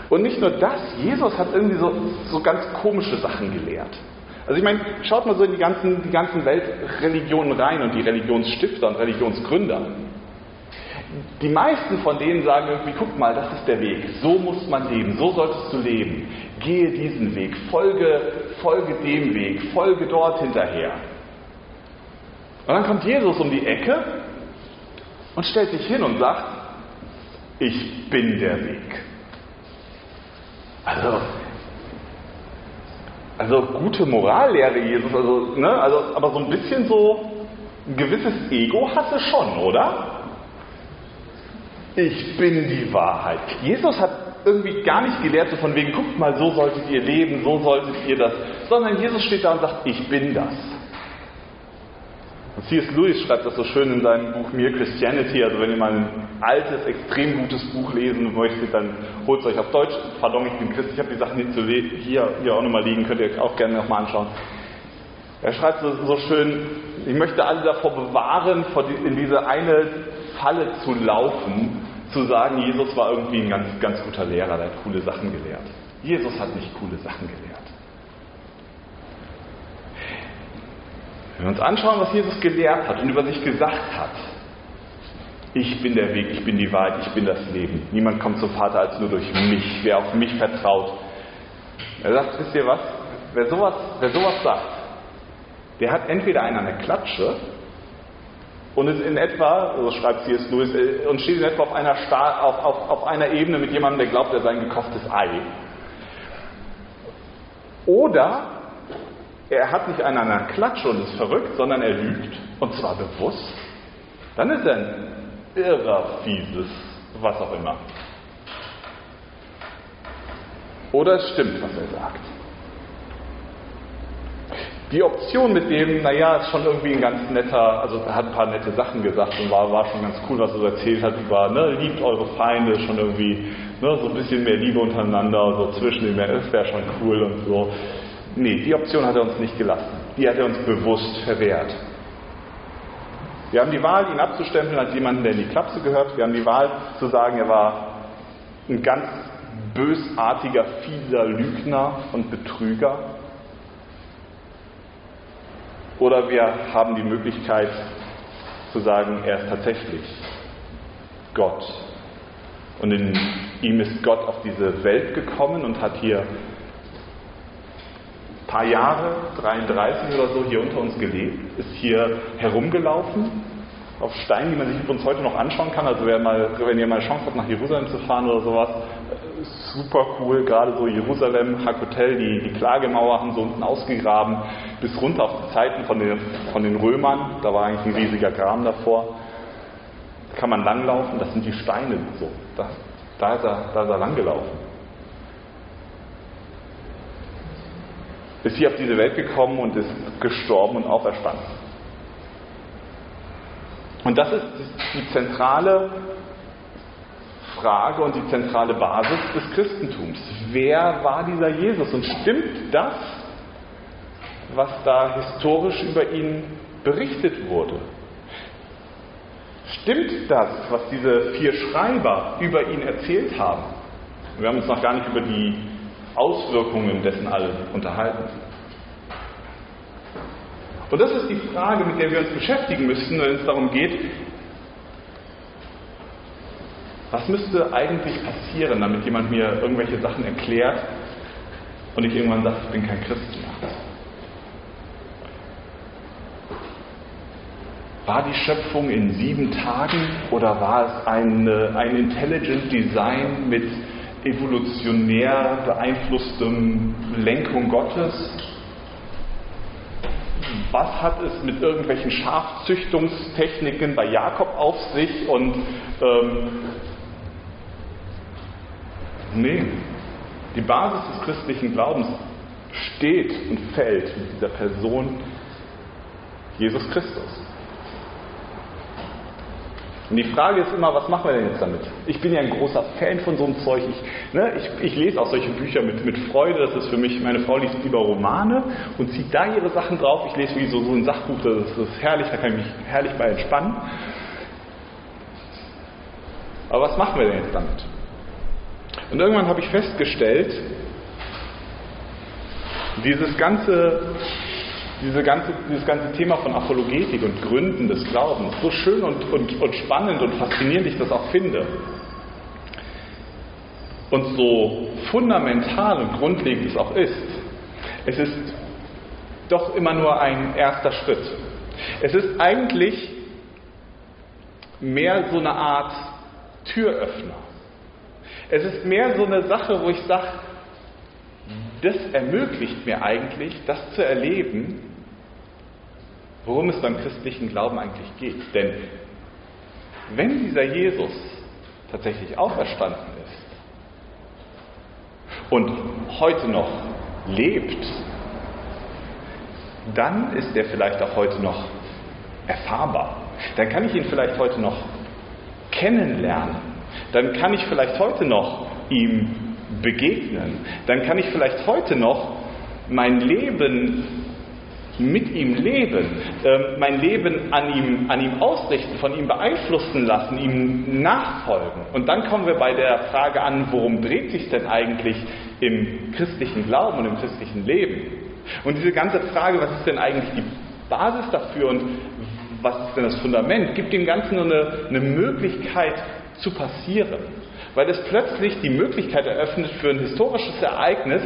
[SPEAKER 2] Und nicht nur das, Jesus hat irgendwie so, so ganz komische Sachen gelehrt. Also ich meine, schaut mal so in die ganzen, die ganzen Weltreligionen rein und die Religionsstifter und Religionsgründer. Die meisten von denen sagen irgendwie, guck mal, das ist der Weg, so muss man leben, so solltest du leben. Gehe diesen Weg, folge, folge dem Weg, folge dort hinterher. Und dann kommt Jesus um die Ecke und stellt sich hin und sagt, ich bin der Weg. Also, also gute Morallehre Jesus, also, ne, also, aber so ein bisschen so ein gewisses Ego hatte schon, oder? Ich bin die Wahrheit. Jesus hat irgendwie gar nicht gelehrt, so von wegen, guckt mal, so solltet ihr leben, so solltet ihr das, sondern Jesus steht da und sagt, ich bin das. Und C.S. Lewis schreibt das so schön in seinem Buch Mere Christianity. Also wenn ihr mal ein altes, extrem gutes Buch lesen möchtet, dann holt es euch auf Deutsch. Pardon, ich bin Christ, ich habe die Sachen hier, hier auch nochmal liegen, könnt ihr euch auch gerne nochmal anschauen. Er schreibt so, so, schön, ich möchte alle davor bewahren, in diese eine Falle zu laufen, zu sagen, Jesus war irgendwie ein ganz, ganz guter Lehrer, der hat coole Sachen gelehrt. Jesus hat nicht coole Sachen gelehrt. Wenn wir uns anschauen, was Jesus gelehrt hat und über sich gesagt hat, ich bin der Weg, ich bin die Wahrheit, ich bin das Leben. Niemand kommt zum Vater als nur durch mich, wer auf mich vertraut. Er sagt, wisst ihr was? Wer sowas, wer sowas sagt, der hat entweder einen an der Klatsche und ist in etwa, so schreibt C.S. Lewis, äh, und steht in etwa auf einer, Star, auf, auf, auf einer Ebene mit jemandem, der glaubt, er sei ein gekochtes Ei. Oder er hat nicht einen an der Klatsche und ist verrückt, sondern er lügt, und zwar bewusst, dann ist er ein irrer, fieses, was auch immer. Oder es stimmt, was er sagt. Die Option mit dem, naja, ist schon irgendwie ein ganz netter, also er hat ein paar nette Sachen gesagt und war, war schon ganz cool, was er erzählt hat über, ne, liebt eure Feinde, schon irgendwie, ne, so ein bisschen mehr Liebe untereinander, so zwischen den Menschen, wäre schon cool und so. Nee, die Option hat er uns nicht gelassen. Die hat er uns bewusst verwehrt. Wir haben die Wahl, ihn abzustempeln als jemanden, der in die Klapse gehört. Wir haben die Wahl zu sagen, er war ein ganz bösartiger, fieser Lügner und Betrüger. Oder wir haben die Möglichkeit zu sagen, er ist tatsächlich Gott. Und in ihm ist Gott auf diese Welt gekommen und hat hier ein paar Jahre, 33 oder so, hier unter uns gelebt, ist hier herumgelaufen, auf Steinen, die man sich übrigens heute noch anschauen kann. Also wer mal, wenn ihr mal Chance habt, nach Jerusalem zu fahren oder sowas, super cool, gerade so Jerusalem, Hakotel, die, die Klagemauer haben so unten ausgegraben, bis runter auf die Zeiten von den, von den Römern, da war eigentlich ein riesiger Graben davor. Da kann man langlaufen, das sind die Steine so. Da, da, ist, er, da ist er langgelaufen. Ist hier auf diese Welt gekommen und ist gestorben und auferstanden. Und das ist die zentrale Frage und die zentrale Basis des Christentums. Wer war dieser Jesus? Und stimmt das, was da historisch über ihn berichtet wurde? Stimmt das, was diese vier Schreiber über ihn erzählt haben? Wir haben uns noch gar nicht über die Auswirkungen dessen alle unterhalten. Und das ist die Frage, mit der wir uns beschäftigen müssen, wenn es darum geht, was müsste eigentlich passieren, damit jemand mir irgendwelche Sachen erklärt und ich irgendwann sage, ich bin kein Christ mehr. War die Schöpfung in sieben Tagen oder war es eine, ein Intelligent Design mit evolutionär beeinflusstem Lenkung Gottes? Was hat es mit irgendwelchen Schafzüchtungstechniken bei Jakob auf sich und ähm, nee, die Basis des christlichen Glaubens steht und fällt mit dieser Person Jesus Christus. Und die Frage ist immer, was machen wir denn jetzt damit? Ich bin ja ein großer Fan von so einem Zeug. Ich, ne, ich, ich lese auch solche Bücher mit, mit Freude. Das ist für mich, meine Frau liest lieber Romane und zieht da ihre Sachen drauf. Ich lese wie so, so ein Sachbuch, das ist, das ist herrlich, da kann ich mich herrlich bei entspannen. Aber was machen wir denn jetzt damit? Und irgendwann habe ich festgestellt, dieses ganze diese ganze, dieses ganze Thema von Apologetik und Gründen des Glaubens, so schön und, und, und spannend und faszinierend ich das auch finde, und so fundamental und grundlegend es auch ist, es ist doch immer nur ein erster Schritt. Es ist eigentlich mehr so eine Art Türöffner. Es ist mehr so eine Sache, wo ich sage, das ermöglicht mir eigentlich, das zu erleben, worum es beim christlichen Glauben eigentlich geht. Denn wenn dieser Jesus tatsächlich auferstanden ist und heute noch lebt, dann ist er vielleicht auch heute noch erfahrbar. Dann kann ich ihn vielleicht heute noch kennenlernen. Dann kann ich vielleicht heute noch ihm begegnen. Dann kann ich vielleicht heute noch mein Leben mit ihm leben, äh, mein Leben an ihm, an ihm ausrichten, von ihm beeinflussen lassen, ihm nachfolgen. Und dann kommen wir bei der Frage an, worum dreht sich denn eigentlich im christlichen Glauben und im christlichen Leben? Und diese ganze Frage, was ist denn eigentlich die Basis dafür und was ist denn das Fundament, gibt dem Ganzen nur eine, eine Möglichkeit zu passieren. Weil es plötzlich die Möglichkeit eröffnet für ein historisches Ereignis,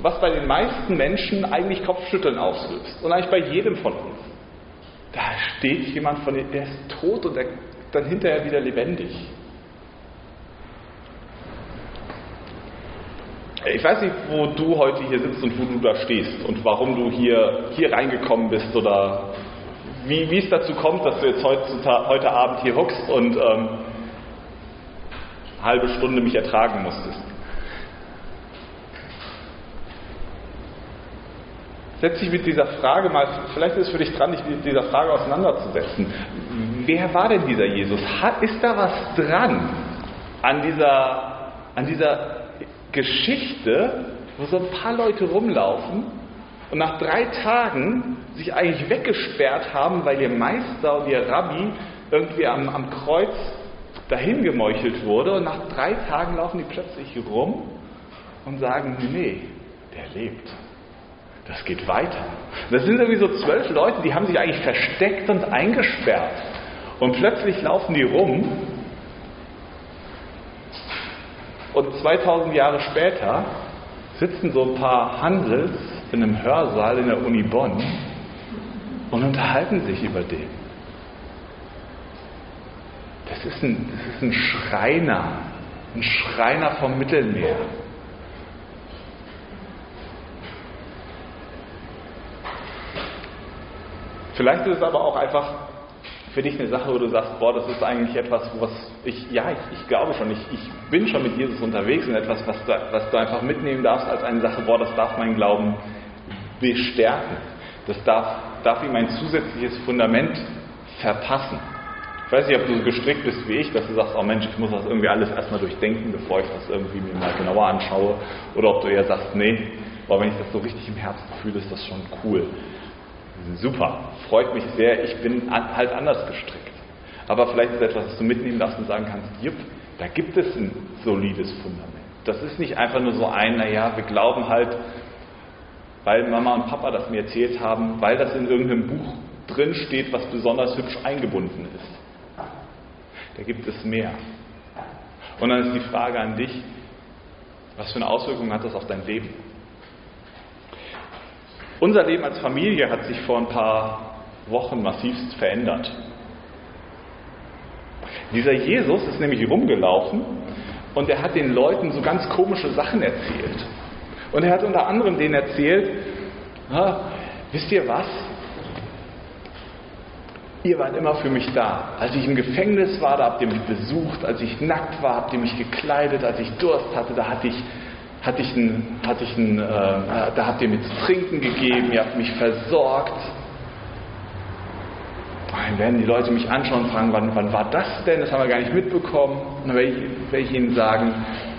[SPEAKER 2] was bei den meisten Menschen eigentlich Kopfschütteln auslöst. Und eigentlich bei jedem von uns. Da steht jemand von der ist tot und der, dann hinterher wieder lebendig. Ich weiß nicht, wo du heute hier sitzt und wo du da stehst und warum du hier, hier reingekommen bist oder wie, wie es dazu kommt, dass du jetzt heute, heute Abend hier hockst und ähm, eine halbe Stunde mich ertragen musstest. Setz dich mit dieser Frage mal, vielleicht ist es für dich dran, dich mit dieser Frage auseinanderzusetzen. Wer war denn dieser Jesus? ist da was dran an dieser, an dieser Geschichte, wo so ein paar Leute rumlaufen und nach drei Tagen sich eigentlich weggesperrt haben, weil ihr Meister und ihr Rabbi irgendwie am, am Kreuz dahin gemeuchelt wurde und nach drei Tagen laufen die plötzlich rum und sagen, nee, der lebt. Das geht weiter. Das sind irgendwie so zwölf Leute, die haben sich eigentlich versteckt und eingesperrt. Und plötzlich laufen die rum. Und 2000 Jahre später sitzen so ein paar Handels in einem Hörsaal in der Uni Bonn und unterhalten sich über den. Das ist ein, das ist ein Schreiner, ein Schreiner vom Mittelmeer. Vielleicht ist es aber auch einfach für dich eine Sache, wo du sagst, boah, das ist eigentlich etwas, was ich, ja, ich, ich glaube schon, ich, ich, bin schon mit Jesus unterwegs und etwas, was du, was du einfach mitnehmen darfst als eine Sache, boah, das darf mein Glauben bestärken. Das darf, darf ihm ein zusätzliches Fundament verpassen. Ich weiß nicht, ob du so gestrickt bist wie ich, dass du sagst, oh Mensch, ich muss das irgendwie alles erstmal durchdenken, bevor ich das irgendwie mir mal genauer anschaue. Oder ob du eher sagst, nee, boah, wenn ich das so richtig im Herzen fühle, ist das schon cool. Super, freut mich sehr, ich bin halt anders gestrickt. Aber vielleicht ist etwas, was du mitnehmen darfst und sagen kannst, jupp, da gibt es ein solides Fundament. Das ist nicht einfach nur so ein, naja, wir glauben halt, weil Mama und Papa das mir erzählt haben, weil das in irgendeinem Buch drin steht, was besonders hübsch eingebunden ist. Da gibt es mehr. Und dann ist die Frage an dich, was für eine Auswirkung hat das auf dein Leben? Unser Leben als Familie hat sich vor ein paar Wochen massivst verändert. Dieser Jesus ist nämlich rumgelaufen und er hat den Leuten so ganz komische Sachen erzählt. Und er hat unter anderem denen erzählt, wisst ihr was? Ihr wart immer für mich da. Als ich im Gefängnis war, da habt ihr mich besucht. Als ich nackt war, habt ihr mich gekleidet. Als ich Durst hatte, da hatte ich hatte ich ein, hatte ich ein, äh, da habt ihr mir zu trinken gegeben, ihr habt mich versorgt. Dann werden die Leute mich anschauen und fragen, wann, wann war das denn? Das haben wir gar nicht mitbekommen. Und dann werde ich, werde ich ihnen sagen,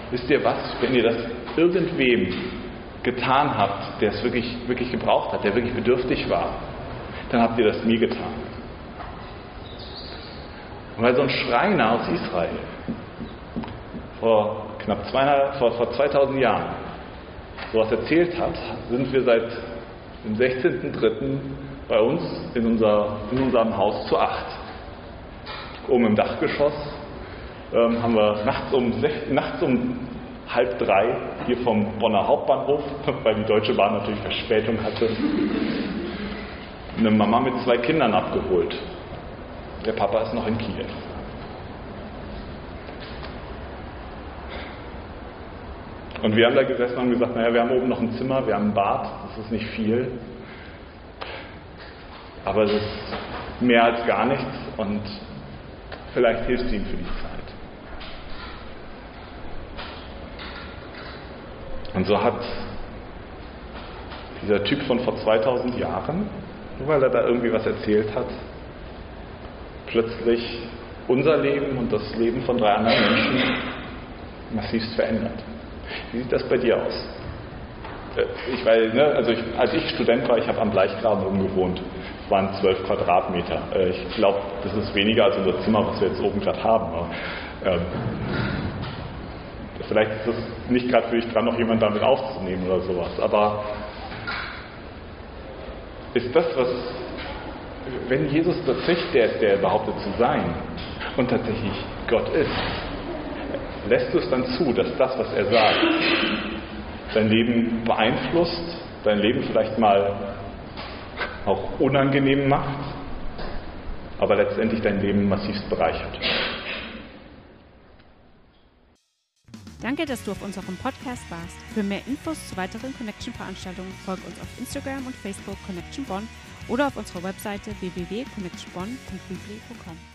[SPEAKER 2] wisst ihr was, wenn ihr das irgendwem getan habt, der es wirklich, wirklich gebraucht hat, der wirklich bedürftig war, dann habt ihr das mir getan. Und weil so ein Schreiner aus Israel vor knapp zweieinhalb, vor, vor 2000 Jahren sowas erzählt hat, sind wir seit dem 16.03. bei uns in, unser, in unserem Haus zu acht. Oben im Dachgeschoss ähm, haben wir nachts um, nachts um halb drei hier vom Bonner Hauptbahnhof, [laughs] weil die Deutsche Bahn natürlich Verspätung hatte, eine Mama mit zwei Kindern abgeholt. Der Papa ist noch in Kiew. Und wir haben da gesessen und gesagt, naja, wir haben oben noch ein Zimmer, wir haben ein Bad, das ist nicht viel. Aber es ist mehr als gar nichts und vielleicht hilft es ihnen für die Zeit. Und so hat dieser Typ von vor 2000 Jahren, nur weil er da irgendwie was erzählt hat, plötzlich unser Leben und das Leben von drei anderen Menschen massivst verändert. Wie sieht das bei dir aus? Äh, ich weiß, ne, also ich, als ich Student war, ich habe am Bleichgraben oben gewohnt. Es waren zwölf Quadratmeter. Äh, ich glaube, das ist weniger als unser Zimmer, was wir jetzt oben gerade haben. Aber, ähm, vielleicht ist es nicht gerade für dich dran, noch jemand damit aufzunehmen oder sowas. Aber ist das, was, wenn Jesus tatsächlich der ist, der behauptet zu sein und tatsächlich Gott ist, lässt du es dann zu, dass das, was er sagt, dein Leben beeinflusst, dein Leben vielleicht mal auch unangenehm macht, aber letztendlich dein Leben massivst bereichert.
[SPEAKER 1] Danke, dass du auf unserem Podcast warst. Für mehr Infos zu weiteren Connection-Veranstaltungen folge uns auf Instagram und Facebook Connection Bonn oder auf unserer Webseite www.connectionbonn.bibli.com.